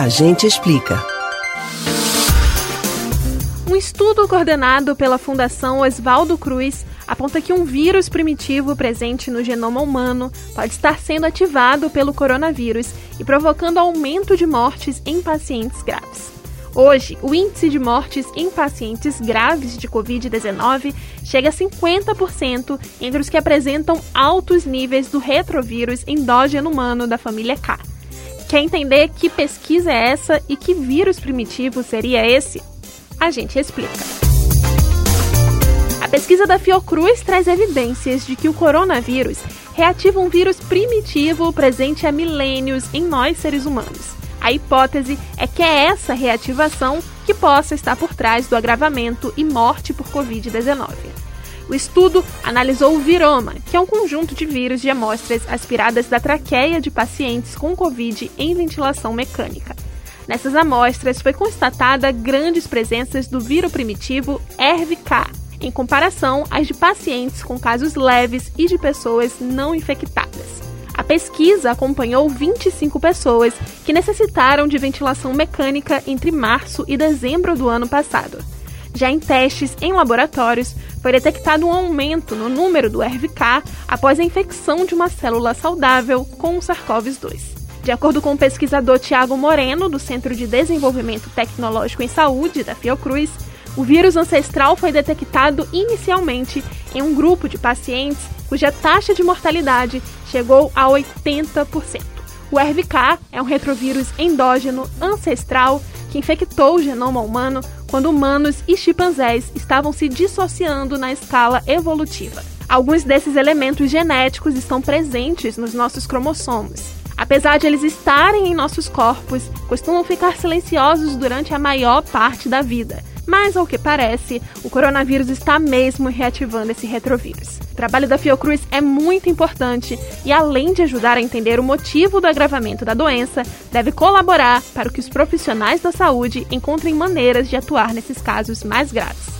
A gente explica. Um estudo coordenado pela Fundação Oswaldo Cruz aponta que um vírus primitivo presente no genoma humano pode estar sendo ativado pelo coronavírus e provocando aumento de mortes em pacientes graves. Hoje, o índice de mortes em pacientes graves de Covid-19 chega a 50% entre os que apresentam altos níveis do retrovírus endógeno humano da família K. Quer entender que pesquisa é essa e que vírus primitivo seria esse? A gente explica pesquisa da Fiocruz traz evidências de que o coronavírus reativa um vírus primitivo presente há milênios em nós seres humanos. A hipótese é que é essa reativação que possa estar por trás do agravamento e morte por Covid-19. O estudo analisou o viroma, que é um conjunto de vírus de amostras aspiradas da traqueia de pacientes com Covid em ventilação mecânica. Nessas amostras foi constatada grandes presenças do vírus primitivo ERV-K, em comparação às de pacientes com casos leves e de pessoas não infectadas. A pesquisa acompanhou 25 pessoas que necessitaram de ventilação mecânica entre março e dezembro do ano passado. Já em testes em laboratórios, foi detectado um aumento no número do RVK após a infecção de uma célula saudável com o SARS-CoV-2. De acordo com o pesquisador Tiago Moreno, do Centro de Desenvolvimento Tecnológico em Saúde da Fiocruz, o vírus ancestral foi detectado inicialmente em um grupo de pacientes cuja taxa de mortalidade chegou a 80%. O RVK é um retrovírus endógeno ancestral que infectou o genoma humano quando humanos e chimpanzés estavam se dissociando na escala evolutiva. Alguns desses elementos genéticos estão presentes nos nossos cromossomos. Apesar de eles estarem em nossos corpos, costumam ficar silenciosos durante a maior parte da vida mas, ao que parece, o coronavírus está mesmo reativando esse retrovírus. O trabalho da Fiocruz é muito importante e, além de ajudar a entender o motivo do agravamento da doença, deve colaborar para que os profissionais da saúde encontrem maneiras de atuar nesses casos mais graves.